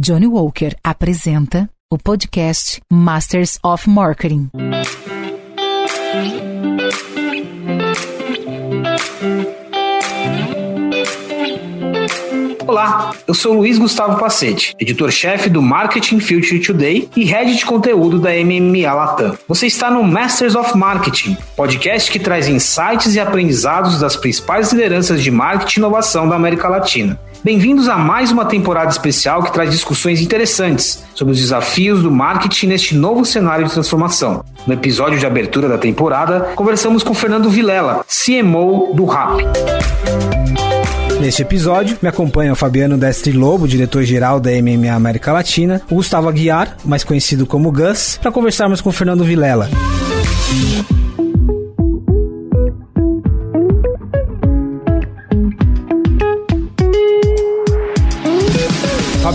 Johnny Walker apresenta o podcast Masters of Marketing. Olá, eu sou Luiz Gustavo Pacete, editor-chefe do Marketing Future Today e head de conteúdo da MMA Latam. Você está no Masters of Marketing, podcast que traz insights e aprendizados das principais lideranças de marketing e inovação da América Latina. Bem-vindos a mais uma temporada especial que traz discussões interessantes sobre os desafios do marketing neste novo cenário de transformação. No episódio de abertura da temporada, conversamos com Fernando Vilela, CMO do RAP. Neste episódio, me acompanha o Fabiano Destri Lobo, diretor-geral da MMA América Latina, o Gustavo Aguiar, mais conhecido como Gus, para conversarmos com Fernando Vilela.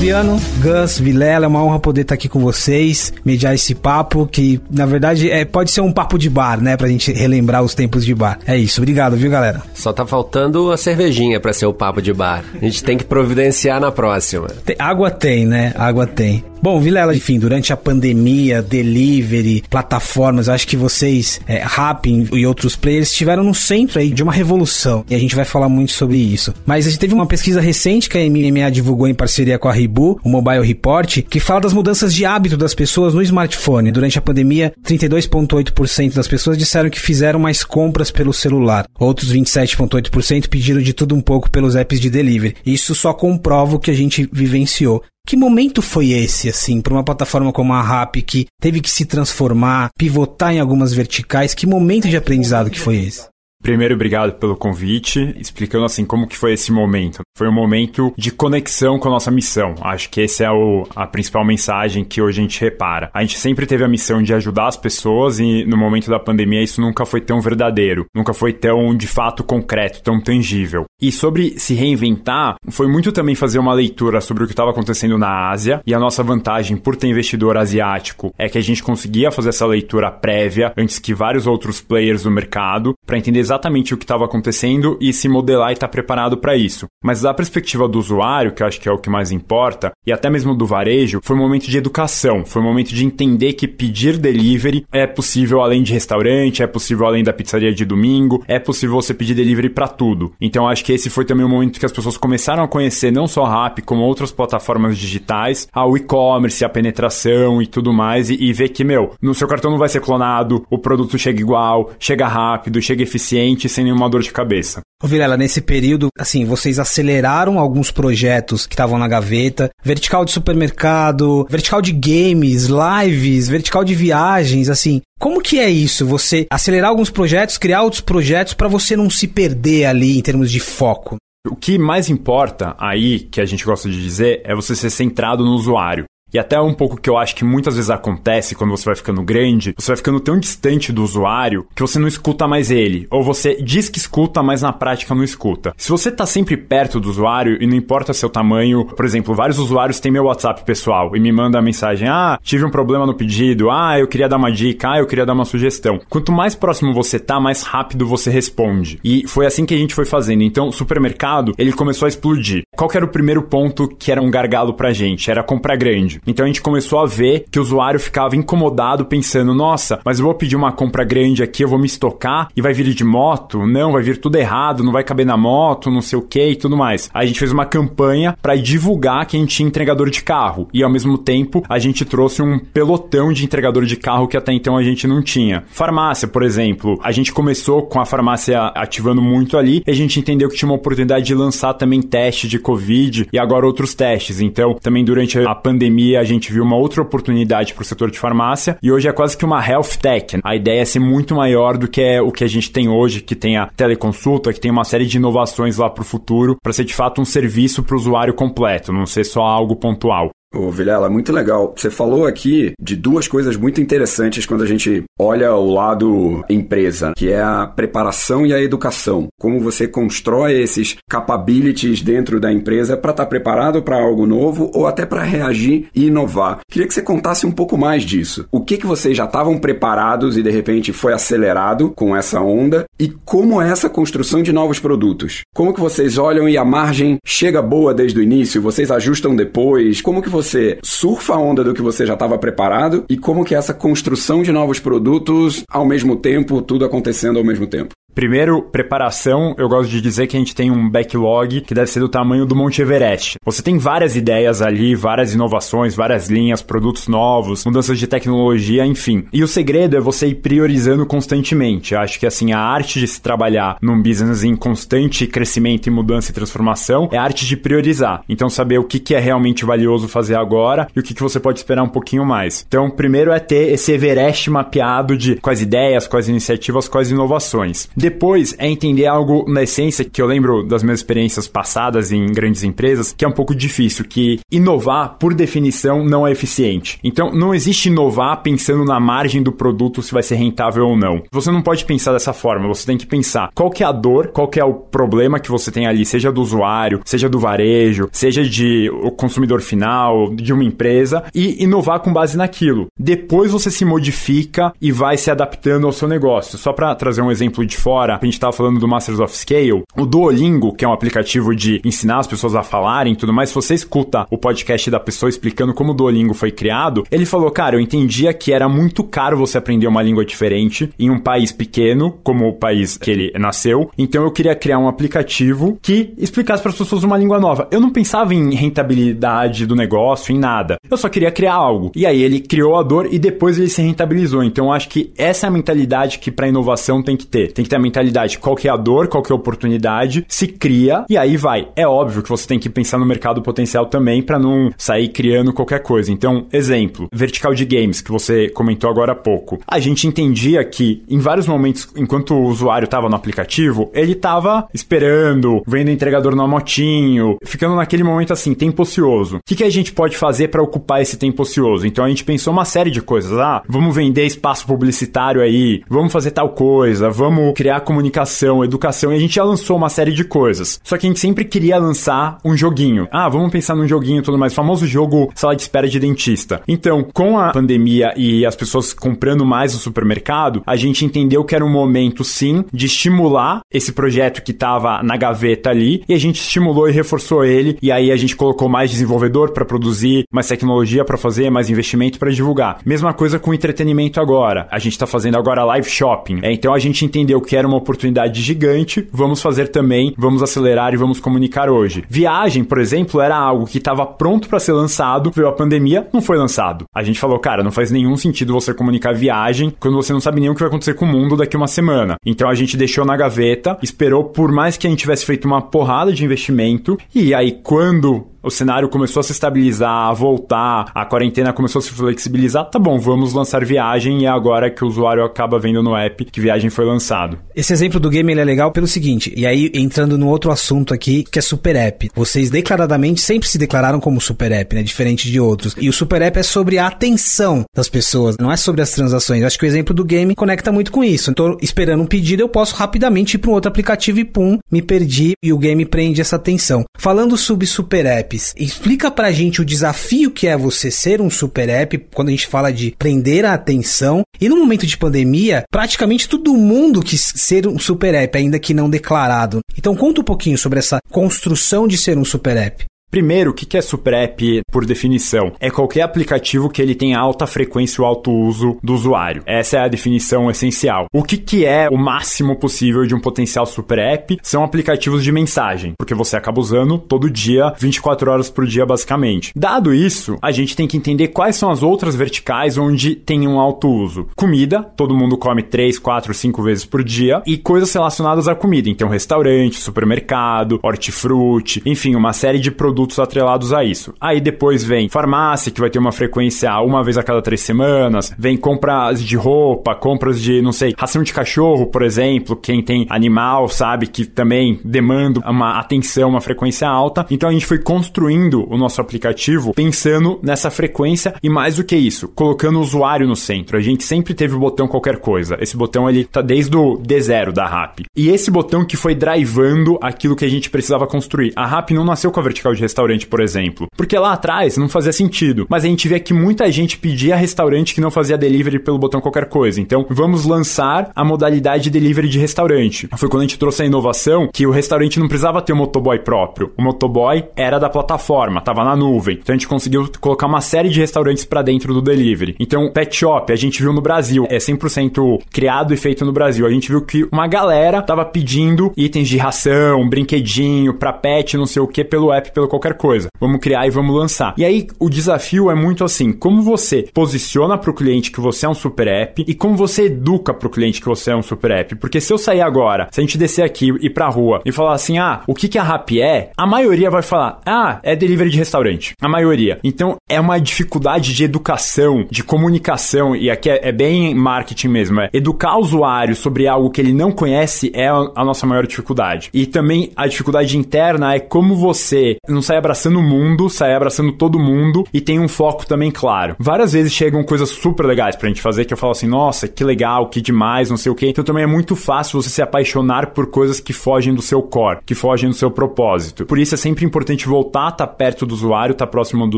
Fabiano, Gus, Vilela, é uma honra poder estar aqui com vocês, mediar esse papo que, na verdade, é, pode ser um papo de bar, né? Pra gente relembrar os tempos de bar. É isso, obrigado, viu, galera? Só tá faltando a cervejinha para ser o papo de bar. A gente tem que providenciar na próxima. Tem, água tem, né? Água tem. Bom, Vilela, enfim, durante a pandemia, delivery, plataformas, acho que vocês, é, Rapping e outros players, estiveram no centro aí de uma revolução. E a gente vai falar muito sobre isso. Mas a gente teve uma pesquisa recente que a MMA divulgou em parceria com a Ribu, o Mobile Report, que fala das mudanças de hábito das pessoas no smartphone. Durante a pandemia, 32,8% das pessoas disseram que fizeram mais compras pelo celular. Outros 27,8% pediram de tudo um pouco pelos apps de delivery. Isso só comprova o que a gente vivenciou. Que momento foi esse, assim, para uma plataforma como a Rap que teve que se transformar, pivotar em algumas verticais? Que momento de aprendizado que foi esse? Primeiro, obrigado pelo convite, explicando assim como que foi esse momento. Foi um momento de conexão com a nossa missão. Acho que essa é o, a principal mensagem que hoje a gente repara. A gente sempre teve a missão de ajudar as pessoas e no momento da pandemia isso nunca foi tão verdadeiro, nunca foi tão de fato concreto, tão tangível. E sobre se reinventar, foi muito também fazer uma leitura sobre o que estava acontecendo na Ásia e a nossa vantagem por ter investidor asiático é que a gente conseguia fazer essa leitura prévia antes que vários outros players do mercado para entender exatamente o que estava acontecendo e se modelar e estar tá preparado para isso. Mas da perspectiva do usuário, que eu acho que é o que mais importa, e até mesmo do varejo, foi um momento de educação, foi um momento de entender que pedir delivery é possível além de restaurante, é possível além da pizzaria de domingo, é possível você pedir delivery para tudo. Então acho que esse foi também o momento que as pessoas começaram a conhecer não só a Rap, como outras plataformas digitais, o e-commerce, a penetração e tudo mais, e, e ver que, meu, no seu cartão não vai ser clonado, o produto chega igual, chega rápido, chega eficiente sem nenhuma dor de cabeça. Ô Vilela, nesse período, assim, vocês aceleraram alguns projetos que estavam na gaveta, vertical de supermercado, vertical de games, lives, vertical de viagens, assim, como que é isso? Você acelerar alguns projetos, criar outros projetos para você não se perder ali em termos de foco? O que mais importa aí, que a gente gosta de dizer, é você ser centrado no usuário. E até um pouco que eu acho que muitas vezes acontece quando você vai ficando grande, você vai ficando tão distante do usuário que você não escuta mais ele. Ou você diz que escuta, mas na prática não escuta. Se você tá sempre perto do usuário e não importa seu tamanho, por exemplo, vários usuários têm meu WhatsApp pessoal e me mandam a mensagem: ah, tive um problema no pedido, ah, eu queria dar uma dica, ah, eu queria dar uma sugestão. Quanto mais próximo você tá, mais rápido você responde. E foi assim que a gente foi fazendo. Então, supermercado, ele começou a explodir. Qual que era o primeiro ponto que era um gargalo pra gente? Era compra grande. Então a gente começou a ver que o usuário ficava incomodado pensando: nossa, mas eu vou pedir uma compra grande aqui, eu vou me estocar e vai vir de moto? Não, vai vir tudo errado, não vai caber na moto, não sei o que e tudo mais. Aí a gente fez uma campanha para divulgar que a gente tinha entregador de carro e ao mesmo tempo a gente trouxe um pelotão de entregador de carro que até então a gente não tinha. Farmácia, por exemplo, a gente começou com a farmácia ativando muito ali e a gente entendeu que tinha uma oportunidade de lançar também teste de Covid e agora outros testes. Então, também durante a pandemia a gente viu uma outra oportunidade para o setor de farmácia e hoje é quase que uma health tech. A ideia é ser muito maior do que é o que a gente tem hoje, que tem a teleconsulta, que tem uma série de inovações lá para o futuro, para ser de fato um serviço para o usuário completo, não ser só algo pontual. Ô, Vilela, muito legal. Você falou aqui de duas coisas muito interessantes quando a gente olha o lado empresa, que é a preparação e a educação. Como você constrói esses capabilities dentro da empresa para estar tá preparado para algo novo ou até para reagir e inovar. Queria que você contasse um pouco mais disso. O que, que vocês já estavam preparados e de repente foi acelerado com essa onda e como é essa construção de novos produtos? Como que vocês olham e a margem chega boa desde o início, vocês ajustam depois? Como que você surfa a onda do que você já estava preparado e como que é essa construção de novos produtos ao mesmo tempo, tudo acontecendo ao mesmo tempo. Primeiro, preparação, eu gosto de dizer que a gente tem um backlog que deve ser do tamanho do Monte Everest. Você tem várias ideias ali, várias inovações, várias linhas, produtos novos, mudanças de tecnologia, enfim. E o segredo é você ir priorizando constantemente. Eu acho que assim, a arte de se trabalhar num business em constante crescimento e mudança e transformação é a arte de priorizar. Então, saber o que, é realmente valioso fazer agora e o que você pode esperar um pouquinho mais. Então, primeiro é ter esse Everest mapeado de quais ideias, quais iniciativas, quais inovações. Depois é entender algo na essência que eu lembro das minhas experiências passadas em grandes empresas, que é um pouco difícil, que inovar, por definição, não é eficiente. Então, não existe inovar pensando na margem do produto se vai ser rentável ou não. Você não pode pensar dessa forma, você tem que pensar qual que é a dor, qual que é o problema que você tem ali, seja do usuário, seja do varejo, seja de o consumidor final, de uma empresa, e inovar com base naquilo. Depois você se modifica e vai se adaptando ao seu negócio. Só para trazer um exemplo de fora, fora, a gente tava falando do Masters of Scale, o Duolingo, que é um aplicativo de ensinar as pessoas a falarem e tudo mais, se você escuta o podcast da pessoa explicando como o Duolingo foi criado, ele falou, cara, eu entendia que era muito caro você aprender uma língua diferente em um país pequeno, como o país que ele nasceu, então eu queria criar um aplicativo que explicasse para as pessoas uma língua nova. Eu não pensava em rentabilidade do negócio, em nada. Eu só queria criar algo. E aí ele criou a dor e depois ele se rentabilizou. Então eu acho que essa é a mentalidade que para inovação tem que ter. Tem que ter mentalidade qual que é a dor, qual que é a oportunidade, se cria e aí vai. É óbvio que você tem que pensar no mercado potencial também para não sair criando qualquer coisa. Então, exemplo, vertical de games que você comentou agora há pouco. A gente entendia que em vários momentos, enquanto o usuário estava no aplicativo, ele estava esperando, vendo o entregador no motinho, ficando naquele momento assim, tempo ocioso. O que, que a gente pode fazer para ocupar esse tempo ocioso? Então a gente pensou uma série de coisas. Ah, vamos vender espaço publicitário aí, vamos fazer tal coisa, vamos criar comunicação, educação, e a gente já lançou uma série de coisas. Só que a gente sempre queria lançar um joguinho. Ah, vamos pensar num joguinho e tudo mais. O famoso jogo sala de espera de dentista. Então, com a pandemia e as pessoas comprando mais no supermercado, a gente entendeu que era um momento, sim, de estimular esse projeto que estava na gaveta ali, e a gente estimulou e reforçou ele, e aí a gente colocou mais desenvolvedor para produzir, mais tecnologia para fazer, mais investimento para divulgar. Mesma coisa com entretenimento agora. A gente está fazendo agora live shopping. É, então a gente entendeu que que era uma oportunidade gigante, vamos fazer também, vamos acelerar e vamos comunicar hoje. Viagem, por exemplo, era algo que estava pronto para ser lançado, veio a pandemia, não foi lançado. A gente falou, cara, não faz nenhum sentido você comunicar viagem quando você não sabe nem o que vai acontecer com o mundo daqui uma semana. Então a gente deixou na gaveta, esperou por mais que a gente tivesse feito uma porrada de investimento, e aí quando o cenário começou a se estabilizar, a voltar, a quarentena começou a se flexibilizar, tá bom, vamos lançar viagem e é agora que o usuário acaba vendo no app que viagem foi lançado. Esse exemplo do game é legal pelo seguinte, e aí entrando no outro assunto aqui, que é super app. Vocês declaradamente sempre se declararam como super app, né, diferente de outros. E o super app é sobre a atenção das pessoas, não é sobre as transações. Eu acho que o exemplo do game conecta muito com isso. Então, esperando um pedido, eu posso rapidamente ir para um outro aplicativo e pum, me perdi e o game prende essa atenção. Falando sobre super app, apps. Explica pra gente o desafio que é você ser um super app quando a gente fala de prender a atenção. E no momento de pandemia, praticamente todo mundo quis ser um super app, ainda que não declarado. Então conta um pouquinho sobre essa construção de ser um super app. Primeiro, o que é Super App por definição? É qualquer aplicativo que ele tenha alta frequência ou alto uso do usuário. Essa é a definição essencial. O que, que é o máximo possível de um potencial Super App? São aplicativos de mensagem, porque você acaba usando todo dia, 24 horas por dia, basicamente. Dado isso, a gente tem que entender quais são as outras verticais onde tem um alto uso. Comida, todo mundo come 3, 4, 5 vezes por dia, e coisas relacionadas à comida. Então, restaurante, supermercado, hortifruti, enfim, uma série de produtos produtos atrelados a isso. Aí depois vem farmácia, que vai ter uma frequência uma vez a cada três semanas, vem compras de roupa, compras de, não sei, ração de cachorro, por exemplo, quem tem animal sabe que também demanda uma atenção, uma frequência alta. Então a gente foi construindo o nosso aplicativo pensando nessa frequência e mais do que isso, colocando o usuário no centro. A gente sempre teve o botão qualquer coisa. Esse botão ele tá desde o D0 da RAP. E esse botão que foi drivando aquilo que a gente precisava construir. A RAP não nasceu com a vertical de restaurante, por exemplo. Porque lá atrás não fazia sentido. Mas a gente vê que muita gente pedia restaurante que não fazia delivery pelo botão qualquer coisa. Então, vamos lançar a modalidade de delivery de restaurante. Foi quando a gente trouxe a inovação que o restaurante não precisava ter um motoboy próprio. O motoboy era da plataforma, tava na nuvem. Então a gente conseguiu colocar uma série de restaurantes para dentro do delivery. Então, pet shop, a gente viu no Brasil, é 100% criado e feito no Brasil. A gente viu que uma galera tava pedindo itens de ração, brinquedinho para pet, não sei o que, pelo app, pelo qualquer coisa. Vamos criar e vamos lançar. E aí o desafio é muito assim, como você posiciona para o cliente que você é um super app e como você educa para o cliente que você é um super app. Porque se eu sair agora, se a gente descer aqui e ir pra rua e falar assim, ah, o que que a Rappi é? A maioria vai falar, ah, é delivery de restaurante. A maioria. Então é uma dificuldade de educação, de comunicação e aqui é, é bem marketing mesmo. É educar o usuário sobre algo que ele não conhece é a nossa maior dificuldade. E também a dificuldade interna é como você não sai abraçando o mundo, sai abraçando todo mundo e tem um foco também claro. Várias vezes chegam coisas super legais pra gente fazer que eu falo assim, nossa, que legal, que demais, não sei o que. Então também é muito fácil você se apaixonar por coisas que fogem do seu core, que fogem do seu propósito. Por isso é sempre importante voltar, estar tá perto do usuário, estar tá próximo do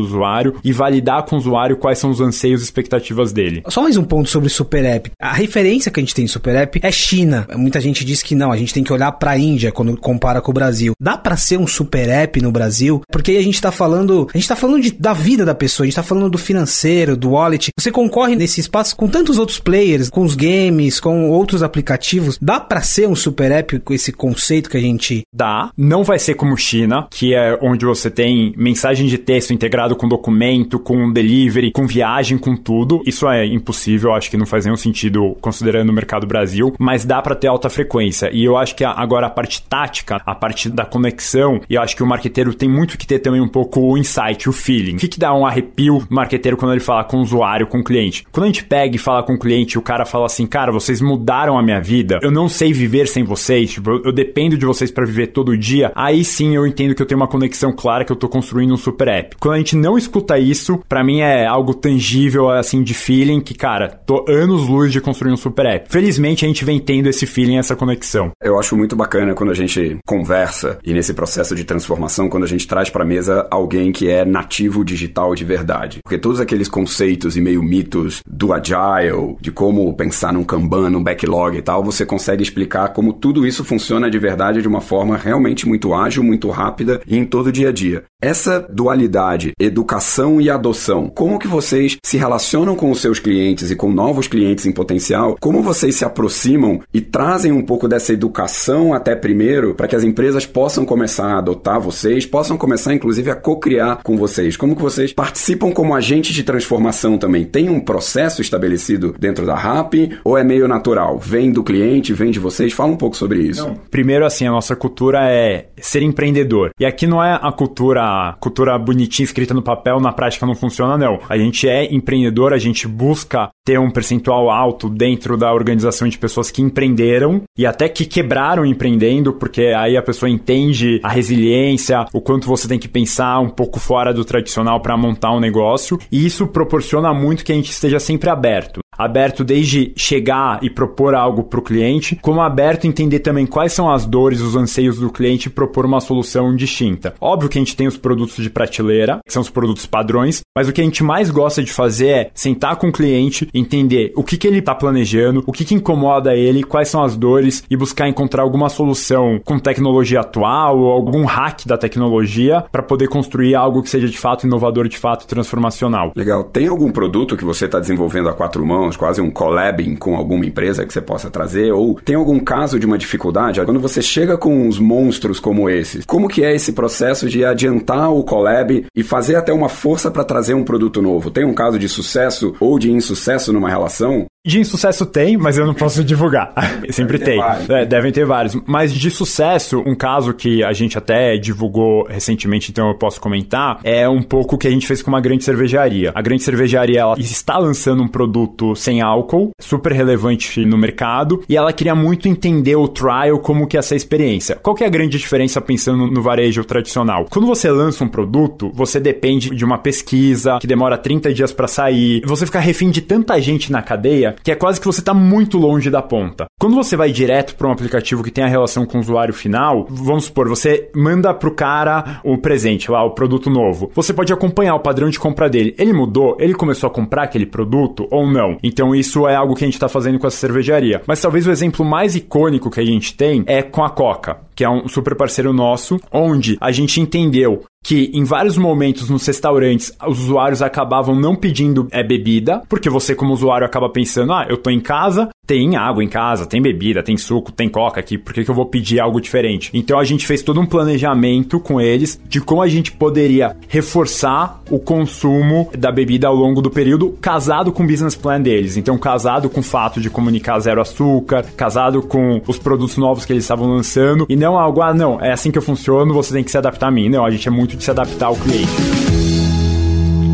usuário e validar com o usuário quais são os anseios e expectativas dele. Só mais um ponto sobre Super App. A referência que a gente tem em Super App é China. Muita gente diz que não, a gente tem que olhar para a Índia quando compara com o Brasil. Dá para ser um Super App no Brasil? Porque aí a gente tá falando, a gente tá falando de, da vida da pessoa, a gente tá falando do financeiro, do wallet. Você concorre nesse espaço com tantos outros players, com os games, com outros aplicativos. Dá para ser um Super App com esse conceito que a gente dá. Não vai ser como China, que é onde você tem mensagem de texto integrado com documento, com delivery, com viagem, com tudo. Isso é impossível, acho que não faz nenhum sentido considerando o mercado Brasil, mas dá para ter alta frequência. E eu acho que agora a parte tática, a parte da conexão, e eu acho que o marqueteiro tem muito que ter também um pouco o insight, o feeling. O que, que dá um arrepio marqueteiro quando ele fala com o usuário, com o cliente? Quando a gente pega e fala com o cliente, o cara fala assim, cara, vocês mudaram a minha vida, eu não sei viver sem vocês, tipo, eu dependo de vocês para viver todo dia, aí sim eu entendo que eu tenho uma conexão clara que eu tô construindo um super app. Quando a gente não escuta isso, para mim é algo tangível, assim, de feeling, que, cara, tô anos luz de construir um super app. Felizmente a gente vem tendo esse feeling, essa conexão. Eu acho muito bacana quando a gente conversa e nesse processo de transformação, quando a gente traz pra mesa alguém que é nativo digital de verdade. Porque todos aqueles conceitos e meio mitos do agile, de como pensar num Kanban, num backlog e tal, você consegue explicar como tudo isso funciona de verdade de uma forma realmente muito ágil, muito rápida e em todo o dia a dia. Essa dualidade, educação e adoção, como que vocês se relacionam com os seus clientes e com novos clientes em potencial? Como vocês se aproximam e trazem um pouco dessa educação até primeiro para que as empresas possam começar a adotar vocês, possam começar inclusive a co-criar com vocês? Como que vocês participam como agentes de transformação também? Tem um processo estabelecido dentro da RAP ou é meio natural? Vem do cliente, vem de vocês? Fala um pouco sobre isso. Não. Primeiro assim, a nossa cultura é ser empreendedor. E aqui não é a cultura cultura bonitinha escrita no papel, na prática não funciona, não. A gente é empreendedor, a gente busca ter um percentual alto dentro da organização de pessoas que empreenderam e até que quebraram empreendendo, porque aí a pessoa entende a resiliência, o quanto você tem que pensar um pouco fora do tradicional para montar um negócio, e isso proporciona muito que a gente esteja sempre aberto aberto desde chegar e propor algo para o cliente, como aberto entender também quais são as dores, os anseios do cliente e propor uma solução distinta. Óbvio que a gente tem os produtos de prateleira, que são os produtos padrões, mas o que a gente mais gosta de fazer é sentar com o cliente, entender o que, que ele está planejando, o que, que incomoda ele, quais são as dores e buscar encontrar alguma solução com tecnologia atual ou algum hack da tecnologia para poder construir algo que seja de fato inovador, de fato transformacional. Legal. Tem algum produto que você está desenvolvendo a quatro mãos? Quase um collabing com alguma empresa que você possa trazer? Ou tem algum caso de uma dificuldade? Quando você chega com uns monstros como esses, como que é esse processo de adiantar o collab e fazer até uma força para trazer um produto novo? Tem um caso de sucesso ou de insucesso numa relação? De insucesso tem, mas eu não posso divulgar. Sempre tem. É, devem ter vários. Mas de sucesso, um caso que a gente até divulgou recentemente, então eu posso comentar, é um pouco o que a gente fez com uma grande cervejaria. A grande cervejaria ela está lançando um produto sem álcool, super relevante no mercado, e ela queria muito entender o trial, como que é essa experiência. Qual que é a grande diferença pensando no varejo tradicional? Quando você lança um produto, você depende de uma pesquisa que demora 30 dias para sair, você fica refém de tanta gente na cadeia que é quase que você está muito longe da ponta. Quando você vai direto para um aplicativo que tem a relação com o usuário final, vamos supor, você manda pro cara o presente, lá, o produto novo. Você pode acompanhar o padrão de compra dele. Ele mudou? Ele começou a comprar aquele produto ou não? Então isso é algo que a gente está fazendo com essa cervejaria. Mas talvez o exemplo mais icônico que a gente tem é com a Coca, que é um super parceiro nosso, onde a gente entendeu que em vários momentos nos restaurantes os usuários acabavam não pedindo é, bebida, porque você como usuário acaba pensando, ah, eu tô em casa, tem água em casa, tem bebida, tem suco, tem coca aqui, por que, que eu vou pedir algo diferente? Então a gente fez todo um planejamento com eles de como a gente poderia reforçar o consumo da bebida ao longo do período, casado com o business plan deles. Então, casado com o fato de comunicar zero açúcar, casado com os produtos novos que eles estavam lançando, e não algo, ah, não, é assim que eu funciono, você tem que se adaptar a mim. Não, a gente é muito de se adaptar ao cliente.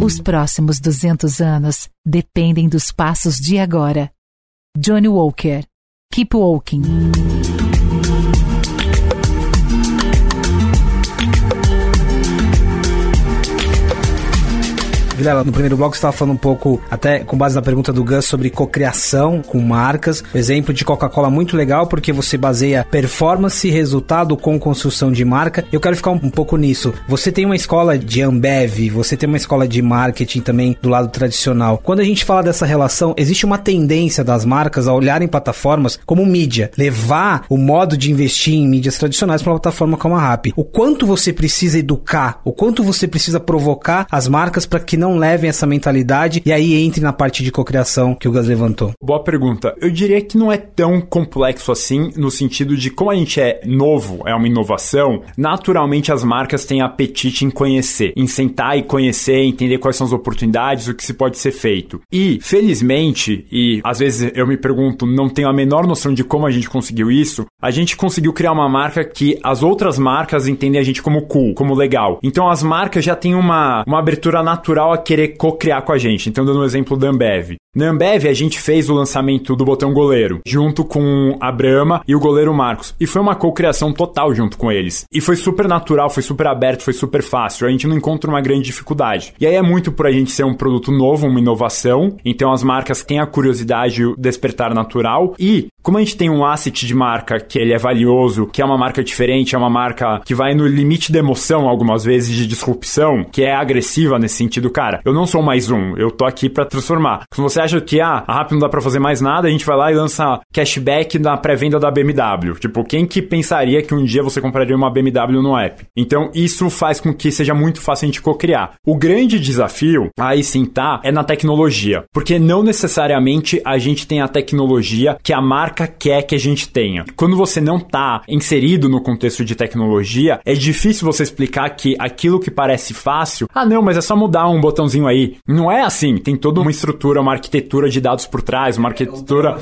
Os próximos 200 anos dependem dos passos de agora. Johnny Walker. Keep Walking. Vilela, no primeiro bloco você estava falando um pouco, até com base na pergunta do Gus, sobre cocriação com marcas. Exemplo de Coca-Cola muito legal, porque você baseia performance e resultado com construção de marca. Eu quero ficar um, um pouco nisso. Você tem uma escola de Ambev, você tem uma escola de marketing também do lado tradicional. Quando a gente fala dessa relação, existe uma tendência das marcas a olharem plataformas como mídia, levar o modo de investir em mídias tradicionais para uma plataforma como a Rappi. O quanto você precisa educar, o quanto você precisa provocar as marcas para que não levem essa mentalidade e aí entre na parte de cocriação que o Gus levantou? Boa pergunta. Eu diria que não é tão complexo assim, no sentido de como a gente é novo, é uma inovação, naturalmente as marcas têm apetite em conhecer, em sentar e conhecer, entender quais são as oportunidades, o que se pode ser feito. E, felizmente, e às vezes eu me pergunto, não tenho a menor noção de como a gente conseguiu isso, a gente conseguiu criar uma marca que as outras marcas entendem a gente como cool, como legal. Então as marcas já têm uma, uma abertura natural querer co-criar com a gente. Então, dando um exemplo da Ambev. Na Ambev, a gente fez o lançamento do botão goleiro, junto com a Brahma e o goleiro Marcos. E foi uma co-criação total junto com eles. E foi super natural, foi super aberto, foi super fácil. A gente não encontra uma grande dificuldade. E aí é muito por a gente ser um produto novo, uma inovação. Então as marcas têm a curiosidade, o despertar natural. E como a gente tem um asset de marca que ele é valioso, que é uma marca diferente, é uma marca que vai no limite da emoção algumas vezes de disrupção, que é agressiva nesse sentido, cara. Eu não sou mais um, eu tô aqui para transformar. Se você acha que ah, a Rappi não dá para fazer mais nada, a gente vai lá e lança cashback na pré-venda da BMW. Tipo, quem que pensaria que um dia você compraria uma BMW no app? Então, isso faz com que seja muito fácil a gente co-criar. O grande desafio, aí sim tá, é na tecnologia. Porque não necessariamente a gente tem a tecnologia que a marca quer que a gente tenha. Quando você não tá inserido no contexto de tecnologia, é difícil você explicar que aquilo que parece fácil, ah não, mas é só mudar um botãozinho aí. Não é assim, tem toda uma estrutura, uma arquitetura de dados por trás, uma arquitetura...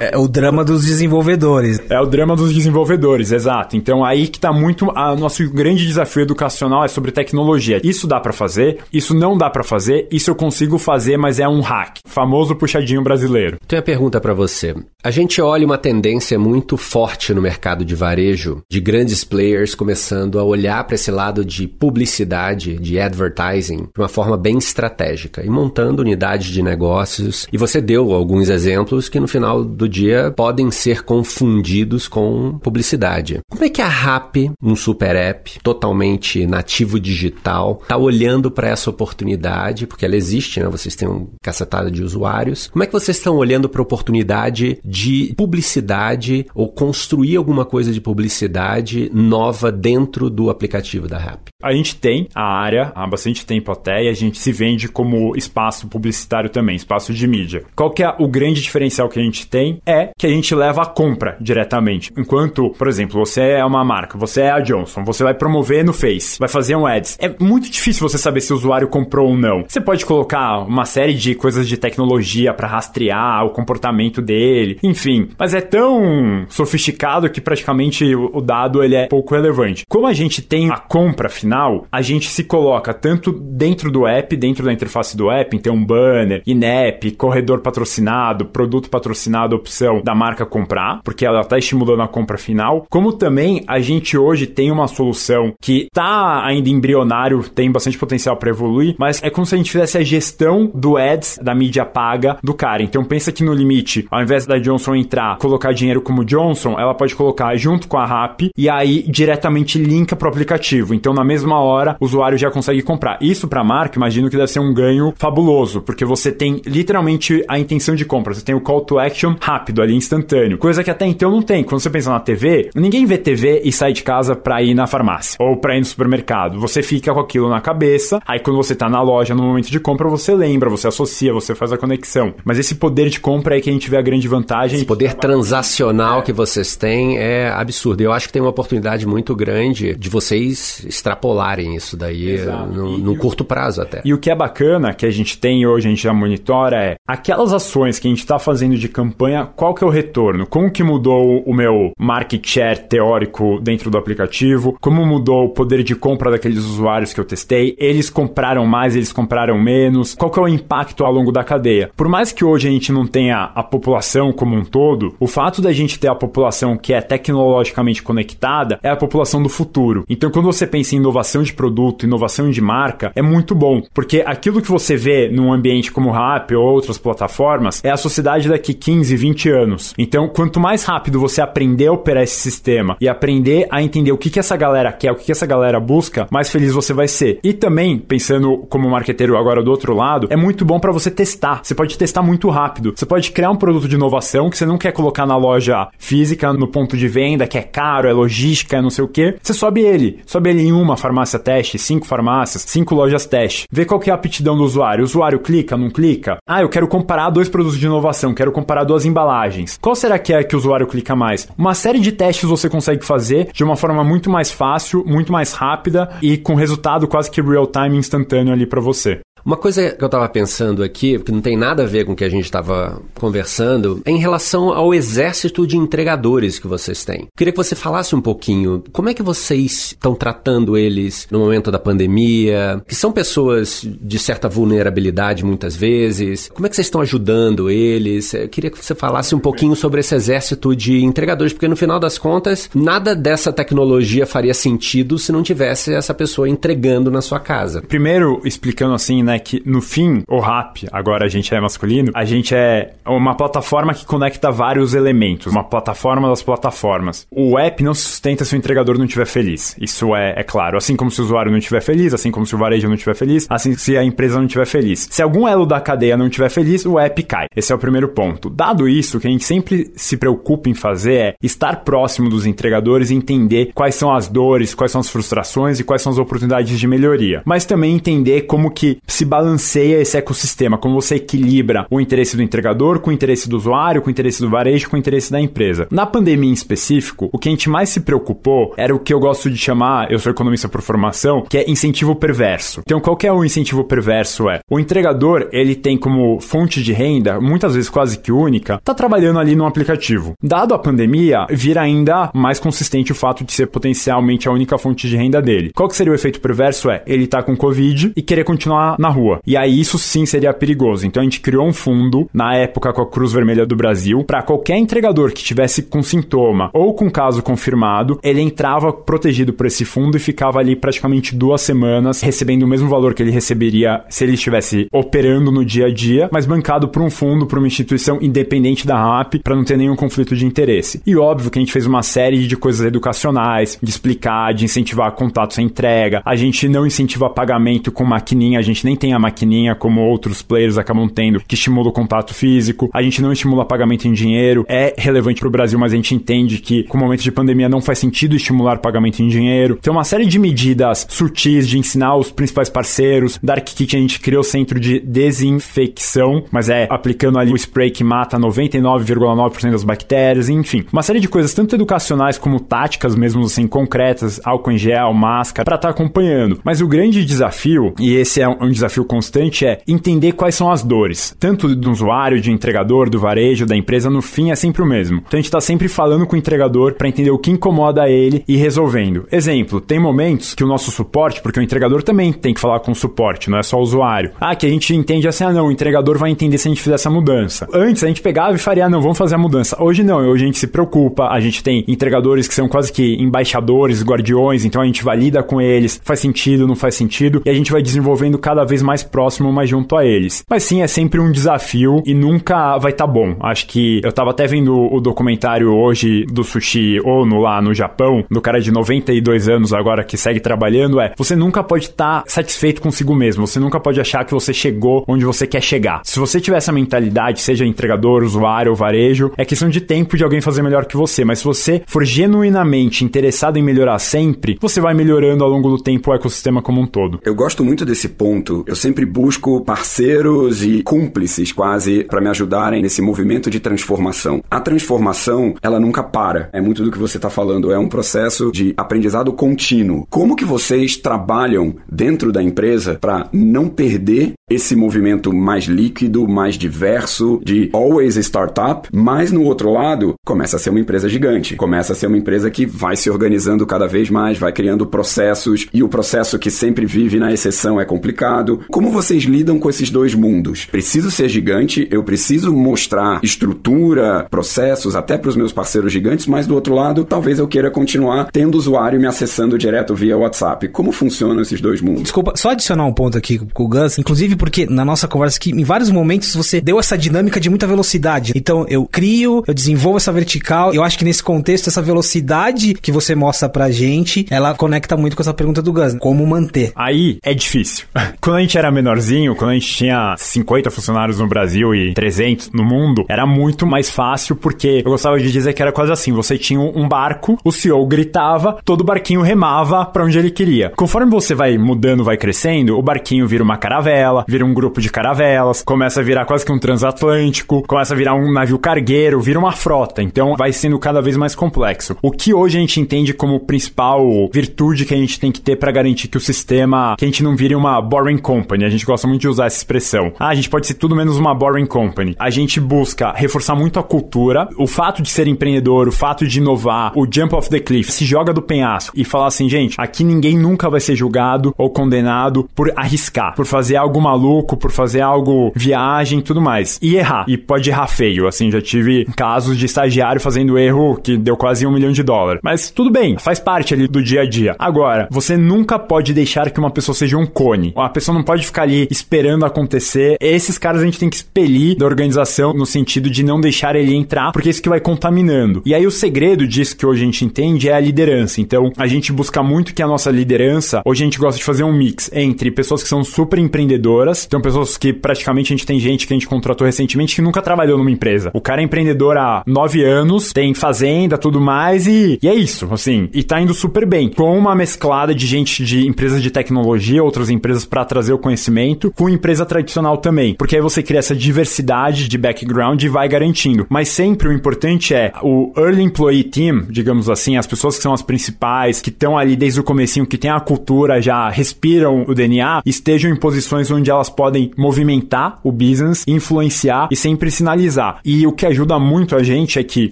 É, é o drama dos desenvolvedores. É o drama dos desenvolvedores, exato. Então aí que tá muito... A nosso grande desafio educacional é sobre tecnologia. Isso dá para fazer, isso não dá para fazer, isso eu consigo fazer, mas é um hack. Famoso puxadinho brasileiro. Tenho a pergunta para você. A gente olha uma tendência muito forte no mercado de varejo, de grandes players começando a olhar para esse lado de publicidade, de advertising, de uma forma bem estratégica e montando unidades de negócios. E você deu alguns exemplos que no final do dia podem ser confundidos com publicidade. Como é que a RAP, um super app totalmente nativo digital, está olhando para essa oportunidade? Porque ela existe, né? Vocês têm um cacetada de usuários. Como é que vocês estão olhando para a oportunidade de publicidade ou construir alguma coisa de publicidade nova dentro do aplicativo da RAP? A gente tem a área há bastante tempo até e a gente se vende como espaço publicitário também, espaço de mídia. Qual que é o grande diferencial que a gente tem? É que a gente leva a compra diretamente. Enquanto, por exemplo, você é uma marca, você é a Johnson, você vai promover no Face, vai fazer um ads. É muito difícil você saber se o usuário comprou ou não. Você pode colocar uma série de coisas de tecnologia para rastrear o comportamento dele, enfim, mas é tão sofisticado que praticamente o dado ele é pouco relevante. Como a gente tem a compra final, a gente se coloca tanto dentro do app, dentro da interface do app, então um banner, app, corredor patrocinado, produto patrocinado, opção da marca comprar, porque ela está estimulando a compra final. Como também a gente hoje tem uma solução que está ainda embrionário, tem bastante potencial para evoluir, mas é como se a gente fizesse a gestão do ads, da mídia paga do cara. Então pensa que no limite, ao invés da Johnson entrar, colocar dinheiro como Johnson, ela pode colocar junto com a RAP e aí diretamente linka pro aplicativo. Então na mesma hora, o usuário já consegue comprar. Isso para marca, imagino que deve ser um ganho fabuloso, porque você tem literalmente a intenção de compra, você tem o call to action rápido ali, instantâneo. Coisa que até então não tem. Quando você pensa na TV, ninguém vê TV e sai de casa para ir na farmácia ou para ir no supermercado. Você fica com aquilo na cabeça, aí quando você tá na loja no momento de compra, você lembra, você associa, você faz a conexão. Mas esse poder de compra é que a gente vê a grande vantagem. Esse poder transacional é. que vocês têm é absurdo. Eu acho que tem uma oportunidade muito grande de vocês extrapolarem isso daí no, no curto prazo até. E o que é bacana que a gente tem hoje, a gente já monitora, é aquelas ações que a gente está fazendo de campanha, qual que é o retorno? Como que mudou o meu market share teórico dentro do aplicativo? Como mudou o poder de compra daqueles usuários que eu testei? Eles compraram mais, eles compraram menos? Qual que é o impacto ao longo da cadeia? Por mais que hoje a gente não tenha a população como um todo, o fato da gente ter a população que é tecnologicamente conectada é a população do futuro. Então, quando você pensa em inovação de produto, inovação de marca, é muito bom, porque aquilo que você vê num ambiente como o Rap ou outras plataformas é a sociedade daqui 15, 20 anos. Então, quanto mais rápido você aprender a operar esse sistema e aprender a entender o que, que essa galera quer, o que, que essa galera busca, mais feliz você vai ser. E também, pensando como marqueteiro agora do outro lado, é muito bom para você testar. Você pode testar muito rápido. Você pode criar um produto de inovação que você não quer colocar na loja física, no ponto de venda, que é caro, é logística, é não sei o que. Você sobe ele. Sobe ele em uma farmácia teste, cinco farmácias, cinco lojas teste. Vê qual que é a aptidão do usuário. O usuário clica, não clica? Ah, eu quero comparar dois produtos de inovação, quero comparar duas embalagens. Qual será que é que o usuário clica mais? Uma série de testes você consegue fazer de uma forma muito mais fácil, muito mais rápida e com resultado quase que real time instantâneo ali para você. Uma coisa que eu estava pensando aqui, que não tem nada a ver com o que a gente estava conversando, é em relação ao exército de entregadores que vocês têm. Queria que você falasse um pouquinho como é que vocês estão tratando eles no momento da pandemia, que são pessoas de certa vulnerabilidade muitas vezes. Como é que vocês estão ajudando eles? Eu queria que você falasse um pouquinho sobre esse exército de entregadores, porque no final das contas, nada dessa tecnologia faria sentido se não tivesse essa pessoa entregando na sua casa. Primeiro, explicando assim, né, que no fim, o rap, agora a gente é masculino, a gente é uma plataforma que conecta vários elementos, uma plataforma das plataformas. O app não se sustenta se o entregador não estiver feliz. Isso é, é claro. Assim como se o usuário não estiver feliz, assim como se o varejo não estiver feliz, assim se a empresa não estiver feliz. Se algum elo da cadeia não estiver feliz, o app cai. Esse é o primeiro ponto. Dado isso, o que a gente sempre se preocupa em fazer é estar próximo dos entregadores e entender quais são as dores, quais são as frustrações e quais são as oportunidades de melhoria. Mas também entender como que se balanceia esse ecossistema, como você equilibra o interesse do entregador com o interesse do usuário, com o interesse do varejo, com o interesse da empresa. Na pandemia em específico, o que a gente mais se preocupou era o que eu gosto de chamar, eu sou economista por formação, que é incentivo perverso. Então, qual é o incentivo perverso? É o entregador, ele tem como fonte de renda, muitas vezes quase que única, tá trabalhando ali no aplicativo. Dado a pandemia, vira ainda mais consistente o fato de ser potencialmente a única fonte de renda dele. Qual que seria o efeito perverso? É ele tá com Covid e querer continuar na rua. E aí isso sim seria perigoso. Então a gente criou um fundo, na época com a Cruz Vermelha do Brasil, para qualquer entregador que tivesse com sintoma ou com caso confirmado, ele entrava protegido por esse fundo e ficava ali praticamente duas semanas recebendo o mesmo valor que ele receberia se ele estivesse operando no dia a dia, mas bancado por um fundo, por uma instituição independente da RAP, para não ter nenhum conflito de interesse. E óbvio que a gente fez uma série de coisas educacionais, de explicar, de incentivar contatos à entrega. A gente não incentiva pagamento com maquininha, a gente nem tem a maquininha como outros players acabam tendo, que estimula o contato físico. A gente não estimula pagamento em dinheiro. É relevante para o Brasil, mas a gente entende que com o momento de pandemia não faz sentido estimular pagamento em dinheiro. Tem uma série de medidas sutis de ensinar os principais parceiros. Dark Kit a gente criou centro de desinfecção, mas é aplicando ali o spray que mata 99,9% das bactérias, enfim. Uma série de coisas tanto educacionais como táticas mesmo assim concretas, álcool em gel, máscara, para estar tá acompanhando. Mas o grande desafio, e esse é um desafio desafio constante é entender quais são as dores, tanto do usuário, de entregador, do varejo, da empresa, no fim é sempre o mesmo. Então a gente está sempre falando com o entregador para entender o que incomoda ele e resolvendo. Exemplo, tem momentos que o nosso suporte, porque o entregador também tem que falar com o suporte, não é só o usuário. Ah, que a gente entende assim, ah não, o entregador vai entender se a gente fizer essa mudança. Antes a gente pegava e faria, ah, não, vamos fazer a mudança. Hoje não, hoje a gente se preocupa, a gente tem entregadores que são quase que embaixadores, guardiões, então a gente valida com eles, faz sentido, não faz sentido, e a gente vai desenvolvendo cada vez mais próximo, mais junto a eles. Mas sim, é sempre um desafio e nunca vai estar tá bom. Acho que eu tava até vendo o documentário hoje do Sushi Ono lá no Japão, do cara de 92 anos agora que segue trabalhando, é, você nunca pode estar tá satisfeito consigo mesmo, você nunca pode achar que você chegou onde você quer chegar. Se você tiver essa mentalidade, seja entregador, usuário ou varejo, é questão de tempo de alguém fazer melhor que você, mas se você for genuinamente interessado em melhorar sempre, você vai melhorando ao longo do tempo o ecossistema como um todo. Eu gosto muito desse ponto. Eu sempre busco parceiros e cúmplices quase para me ajudarem nesse movimento de transformação. A transformação, ela nunca para. É muito do que você está falando, é um processo de aprendizado contínuo. Como que vocês trabalham dentro da empresa para não perder esse movimento mais líquido, mais diverso de always startup, mas no outro lado começa a ser uma empresa gigante, começa a ser uma empresa que vai se organizando cada vez mais, vai criando processos e o processo que sempre vive na exceção é complicado. Como vocês lidam com esses dois mundos? Preciso ser gigante, eu preciso mostrar estrutura, processos até para os meus parceiros gigantes, mas do outro lado, talvez eu queira continuar tendo usuário me acessando direto via WhatsApp. Como funcionam esses dois mundos? Desculpa, só adicionar um ponto aqui com o Gus, inclusive porque na nossa conversa aqui, em vários momentos você deu essa dinâmica de muita velocidade. Então eu crio, eu desenvolvo essa vertical. Eu acho que nesse contexto, essa velocidade que você mostra pra gente, ela conecta muito com essa pergunta do Gus. Como manter? Aí é difícil. quando a gente era menorzinho, quando a gente tinha 50 funcionários no Brasil e 300 no mundo, era muito mais fácil porque eu gostava de dizer que era quase assim: você tinha um barco, o CEO gritava, todo barquinho remava para onde ele queria. Conforme você vai mudando, vai crescendo, o barquinho vira uma caravela, vira um grupo de caravelas, começa a virar quase que um transatlântico, começa a virar um navio cargueiro, vira uma frota. Então vai sendo cada vez mais complexo. O que hoje a gente entende como principal virtude que a gente tem que ter para garantir que o sistema, que a gente não vire uma boring company. A gente gosta muito de usar essa expressão. Ah, a gente pode ser tudo menos uma boring company. A gente busca reforçar muito a cultura, o fato de ser empreendedor, o fato de inovar, o jump off the cliff, se joga do penhasco e falar assim, gente, aqui ninguém nunca vai ser julgado ou condenado por arriscar, por fazer algo maluco, por fazer algo viagem e tudo mais. E errar. E pode errar feio. Assim, já tive casos de estagiário fazendo erro que deu quase um milhão de dólares. Mas tudo bem, faz parte ali do dia a dia. Agora, você nunca pode deixar que uma pessoa seja um cone. A pessoa não pode ficar ali esperando acontecer. Esses caras a gente tem que expelir da organização no sentido de não deixar ele entrar, porque é isso que vai contaminando. E aí o segredo disso que hoje a gente entende é a liderança. Então, a gente busca muito que a nossa liderança, hoje a gente gosta de fazer um mix entre pessoas que são super empreendedoras, então pessoas que praticamente a gente tem gente que a gente contratou recentemente que nunca trabalhou numa empresa. O cara é empreendedor há nove anos, tem fazenda, tudo mais e, e é isso, assim. E tá indo super bem. Com uma mesclada de gente de empresas de tecnologia, outras empresas para trazer o conhecimento, com empresa tradicional também. Porque aí você cria essa diversidade de background e vai garantindo. Mas sempre o importante é o early employee team, digamos assim, as pessoas que são as principais, que estão ali desde o comecinho, que tem a cultura, já respiram o DNA, estejam em posições onde elas podem movimentar o business, influenciar e sempre sinalizar. E o que ajuda muito a gente é que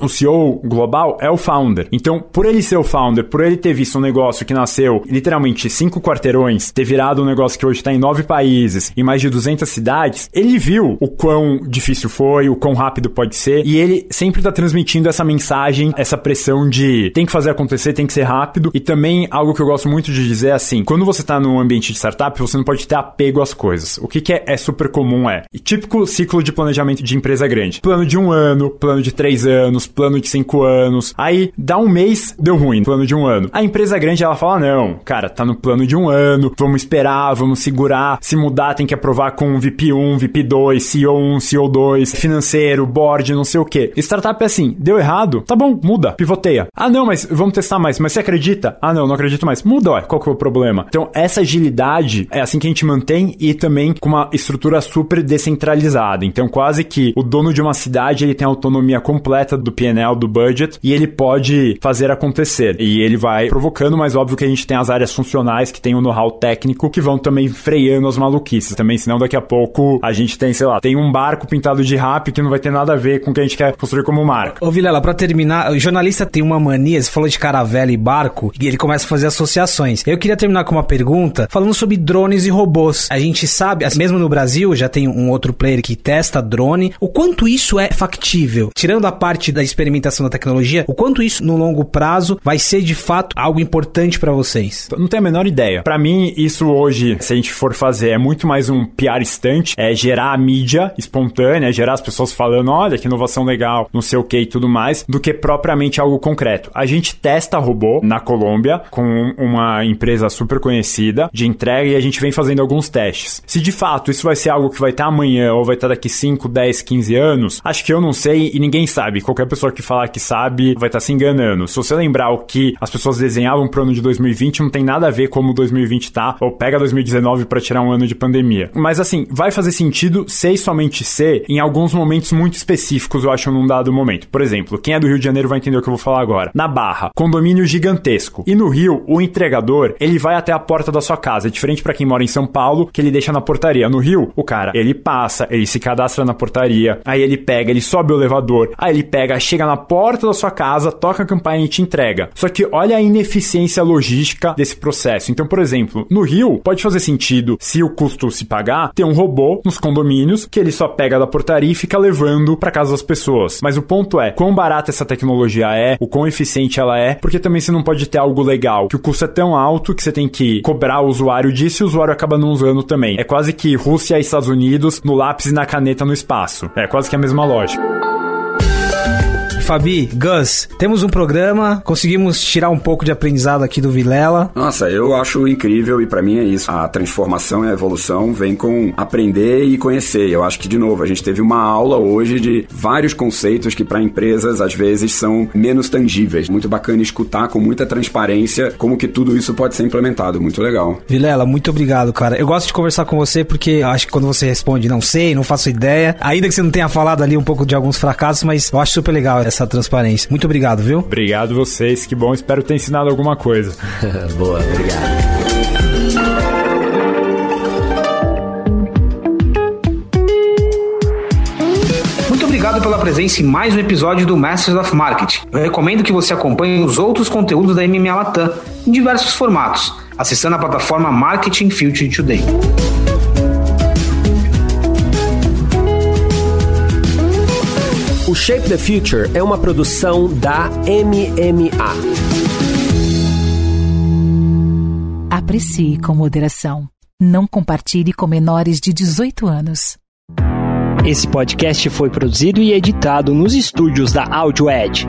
o CEO global é o founder. Então, por ele ser o founder, por ele ter visto um negócio que nasceu literalmente cinco quarteirões, ter virado um negócio que hoje está em nove países, em mais de 200 cidades, ele viu o quão difícil foi, o quão rápido pode ser, e ele sempre está transmitindo essa mensagem, essa pressão de tem que fazer acontecer, tem que ser rápido, e também algo que eu gosto muito de dizer é assim, quando você está num ambiente de startup, você não pode ter apego às coisas. O que, que é, é super comum é, típico ciclo de planejamento de empresa grande. Plano de um ano, plano de três anos, plano de cinco anos. Aí, dá um mês, deu ruim, plano de um ano. A empresa grande, ela fala, não, cara, tá no plano de um ano, vamos esperar, vamos segurar. Se mudar, tem que aprovar com VP 1, VP 2, CEO 1, CEO 2, financeiro, board, não sei o que. Startup é assim, deu errado, tá bom, muda, pivoteia. Ah, não, mas vamos testar mais. Mas você acredita? Ah, não, não acredito mais. Muda, ó, qual que é o problema? Então, essa agilidade é assim que a gente mantém e também com uma estrutura super descentralizada. Então, quase que o dono de uma cidade ele tem autonomia completa do PNL, do budget, e ele pode fazer acontecer. E ele vai provocando, mas óbvio que a gente tem as áreas funcionais que tem o know-how técnico que vão também freando as maluquices também, senão daqui a pouco a gente tem, sei lá, tem um barco pintado de rap que não vai ter nada a ver com o que a gente quer construir como marca. Ô Vilela, pra terminar, o jornalista tem uma mania, você falou de caravela e barco, e ele começa a fazer associações. Eu queria terminar com uma pergunta falando sobre drones e robôs. A gente sabe, mesmo no Brasil, já tem um outro player que testa drone. O quanto isso é factível? Tirando a parte da experimentação da tecnologia, o quanto isso no longo prazo vai ser de fato algo importante para vocês? Não tenho a menor ideia. Para mim, isso hoje, se a gente for fazer, é muito mais um PR stunt, é gerar a mídia espontânea, gerar as pessoas falando, olha que inovação legal, não sei o que e tudo mais, do que propriamente algo concreto. A gente testa robô na Colômbia com uma empresa super conhecida de entrega e a gente vem fazendo alguns testes. Se de fato isso vai ser algo que vai estar amanhã ou vai estar daqui 5, 10, 15 anos, acho que eu não sei e ninguém sabe. Qualquer pessoa que falar que sabe vai estar se enganando. Se você lembrar o que as pessoas desenhavam pro ano de 2020, não tem nada a ver como 2020 tá, ou pega 2019 para tirar um ano de pandemia. Mas assim, vai fazer sentido ser somente ser em alguns momentos muito específicos, eu acho, num dado momento. Por exemplo, quem é do Rio de Janeiro vai entender o que eu vou falar agora. Na Barra, condomínio gigantesco. E no Rio, o entregador, ele vai até a porta da sua casa. É diferente para quem mora em São Paulo, que ele deixa na portaria. No Rio, o cara, ele passa, ele se cadastra na portaria, aí ele pega, ele sobe o elevador, aí ele pega, chega na porta da sua casa, toca a campainha e te entrega. Só que olha a ineficiência logística desse processo. Então, por exemplo, no Rio, pode fazer sentido, se o custo se pagar, ter um robô nos condomínios que ele só pega da portaria e fica levando para casa das pessoas. Mas o ponto é, quão barata essa tecnologia é, o quão eficiente ela é, porque também você não pode ter algo legal, que o custo é tão alto que você tem que cobrar o usuário disso e o usuário acaba não usando também. É quase que Rússia e Estados Unidos no lápis e na caneta no espaço. É quase que a mesma lógica. Fabi, Gus, temos um programa, conseguimos tirar um pouco de aprendizado aqui do Vilela. Nossa, eu acho incrível e para mim é isso. A transformação e a evolução vem com aprender e conhecer. Eu acho que, de novo, a gente teve uma aula hoje de vários conceitos que para empresas às vezes são menos tangíveis. Muito bacana escutar com muita transparência como que tudo isso pode ser implementado. Muito legal. Vilela, muito obrigado, cara. Eu gosto de conversar com você porque acho que quando você responde não sei, não faço ideia, ainda que você não tenha falado ali um pouco de alguns fracassos, mas eu acho super legal essa transparência. Muito obrigado, viu? Obrigado vocês, que bom. Espero ter ensinado alguma coisa. Boa, obrigado. Muito obrigado pela presença em mais um episódio do Masters of Marketing. Eu recomendo que você acompanhe os outros conteúdos da MMA Latam em diversos formatos, acessando a plataforma Marketing Future Today. O Shape the Future é uma produção da MMA. Aprecie com moderação. Não compartilhe com menores de 18 anos. Esse podcast foi produzido e editado nos estúdios da Audio Edge.